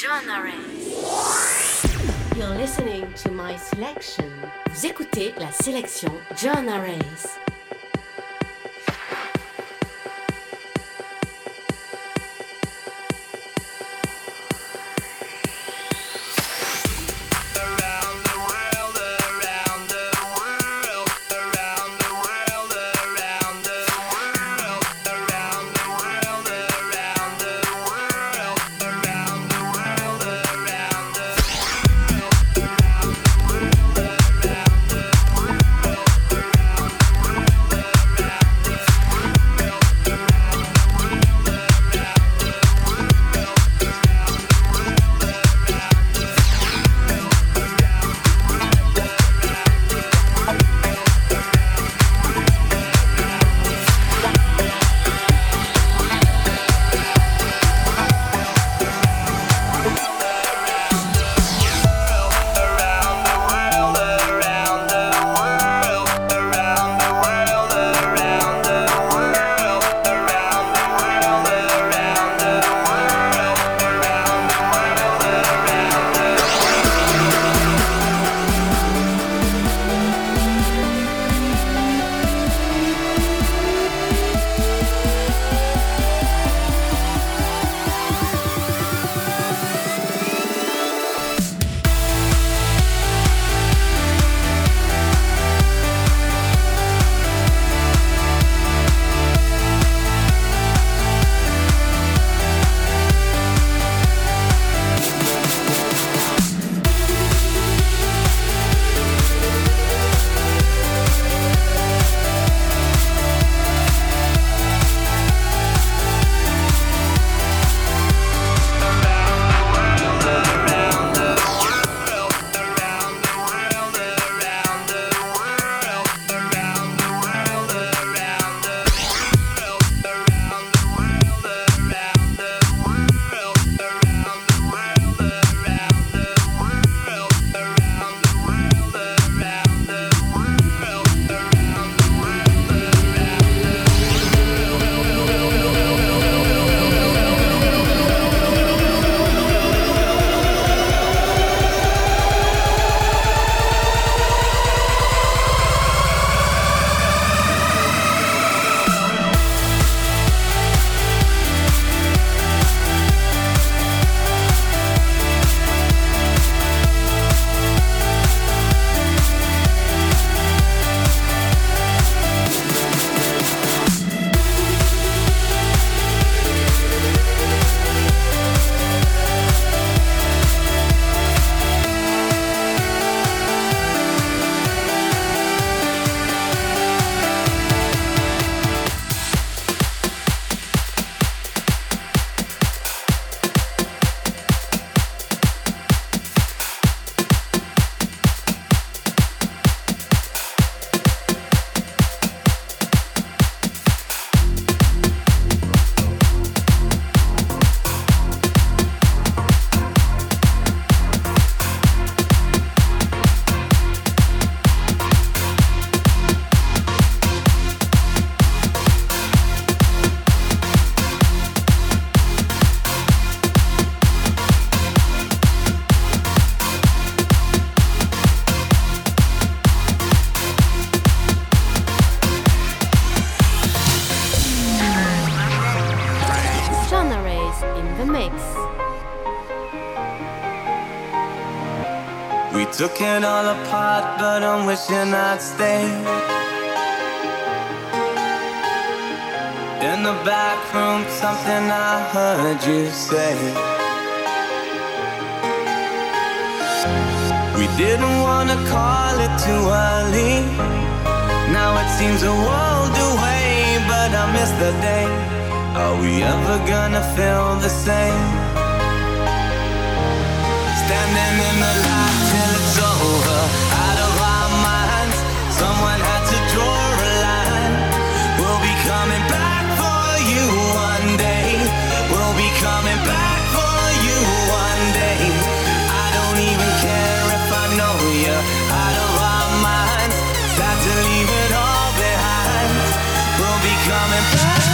Genre. You're listening to my selection. Vous écoutez la sélection John Race. Took it all apart, but I'm wishing I'd stay. In the back room, something I heard you say. We didn't wanna call it too early. Now it seems a world away, but I miss the day. Are we ever gonna feel the same? Standing in the light till it's over, out of our minds. Someone had to draw a line. We'll be coming back for you one day. We'll be coming back for you one day. I don't even care if I know you out of our minds. Sad to leave it all behind. We'll be coming back. We'll be coming back.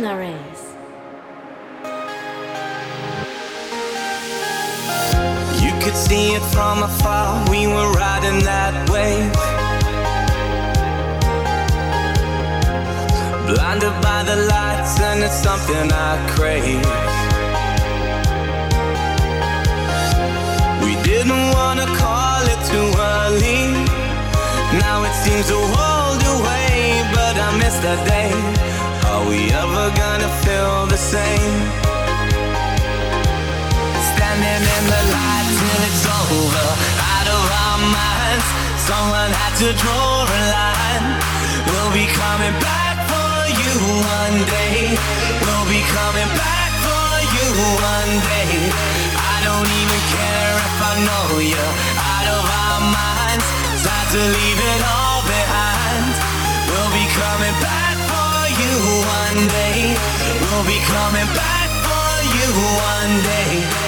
John You could see it from afar, we were riding that wave. Blinded by the lights, and it's something I crave. We didn't wanna call it too early. Now it seems a world away, but I miss that day. Are we ever gonna feel the same? Standing in the light till it's over, out of our minds. Someone had to draw a line. We'll be coming back for you one day. We'll be coming back for you one day. I don't even care if I know you out of our minds. Time to leave it all behind. We'll be coming back you one day. We'll be coming back for you one day.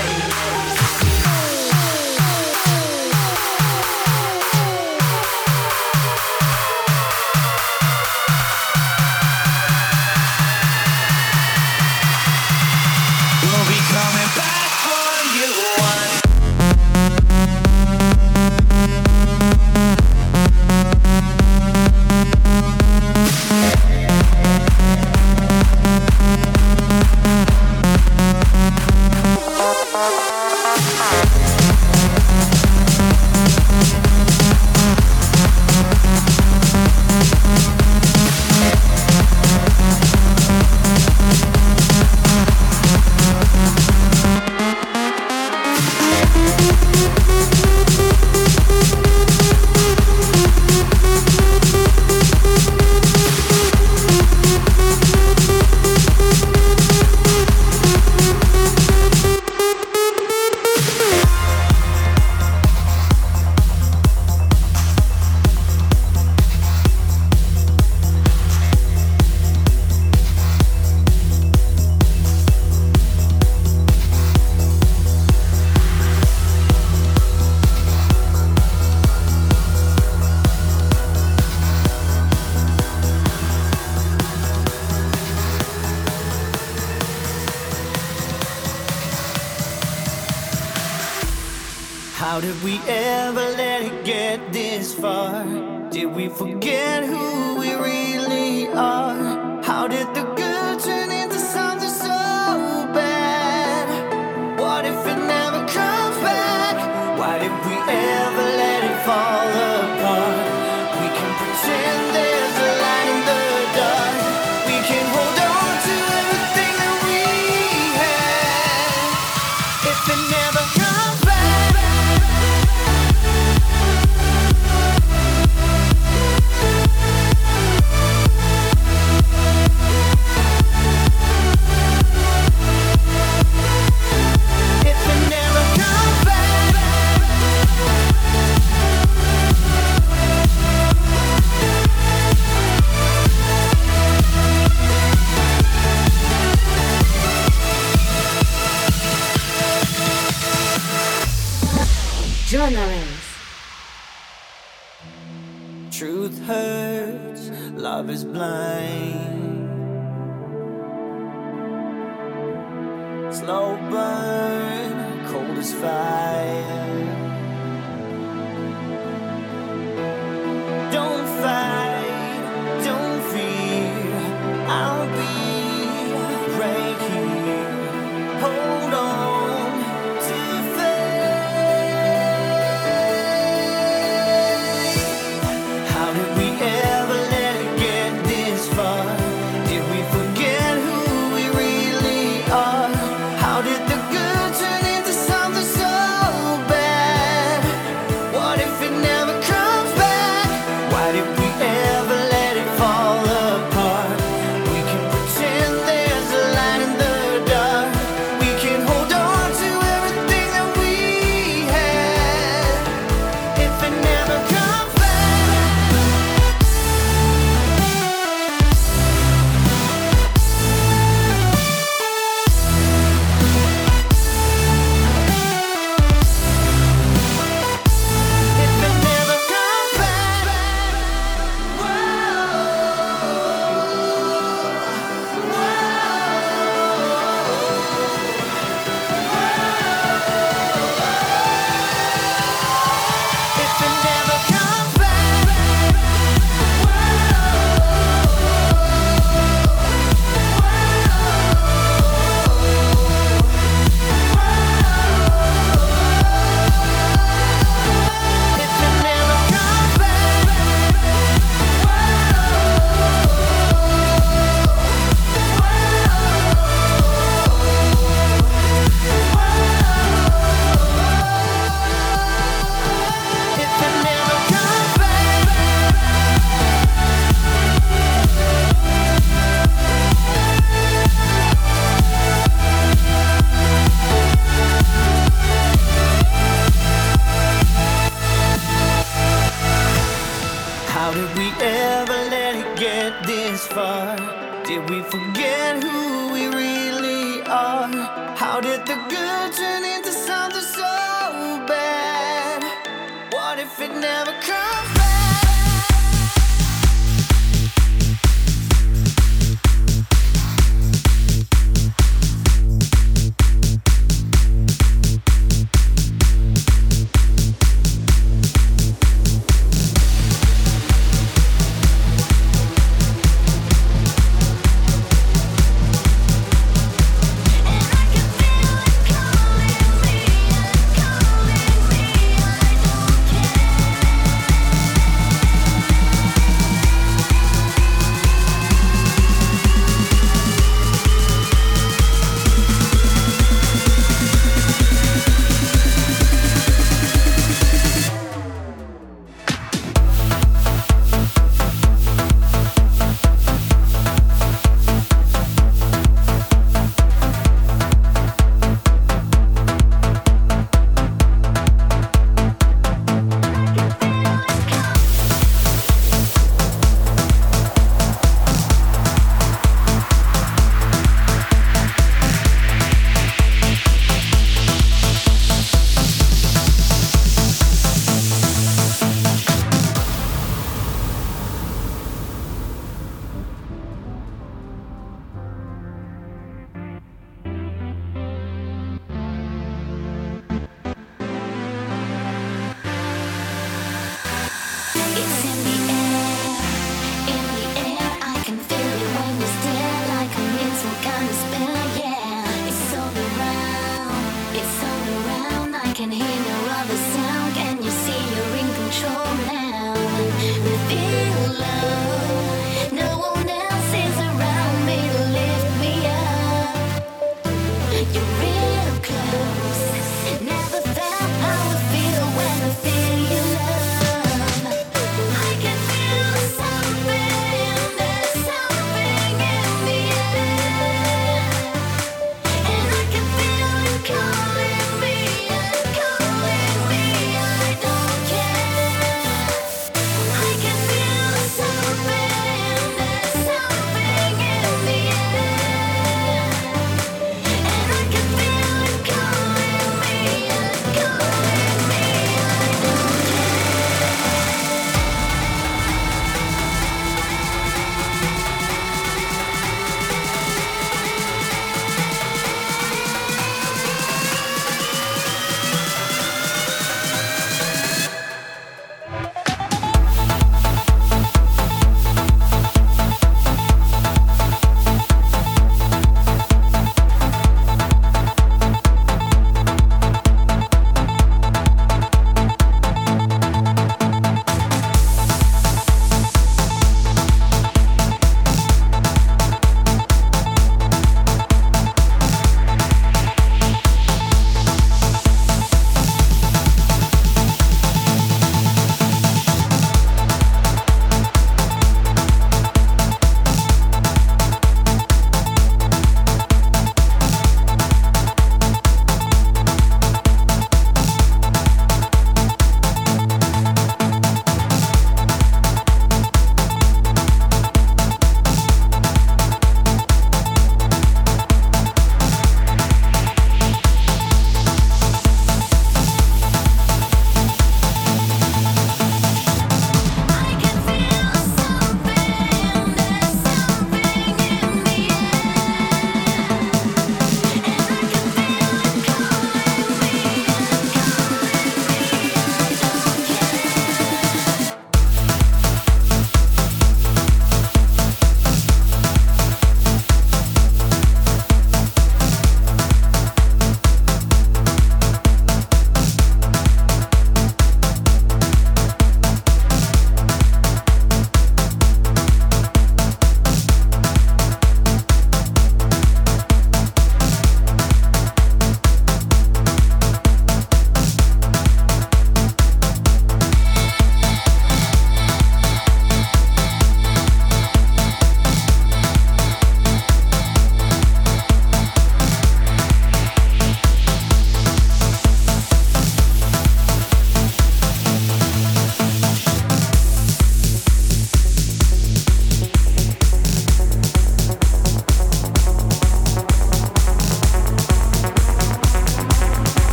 How Truth hurts, love is into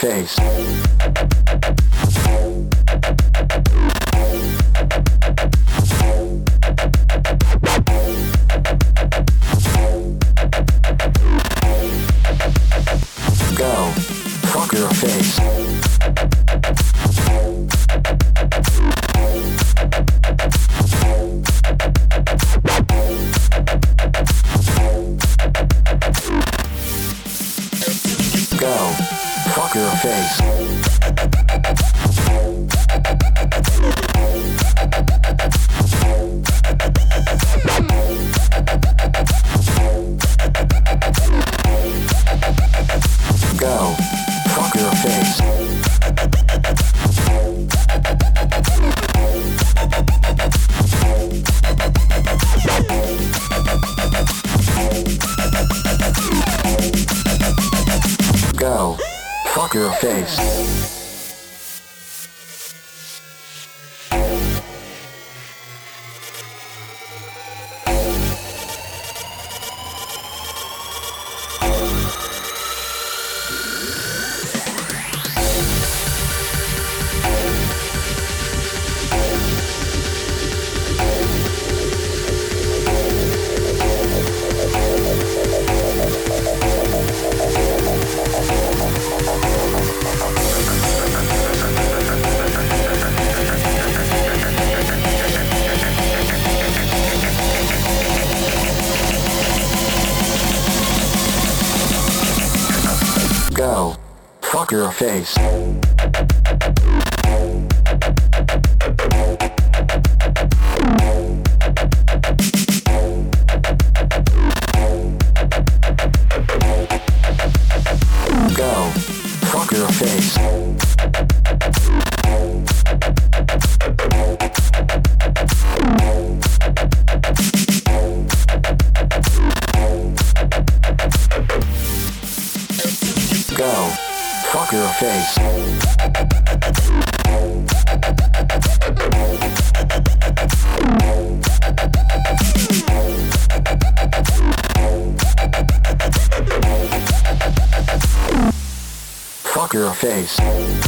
Go. Fuck your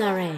Arrays.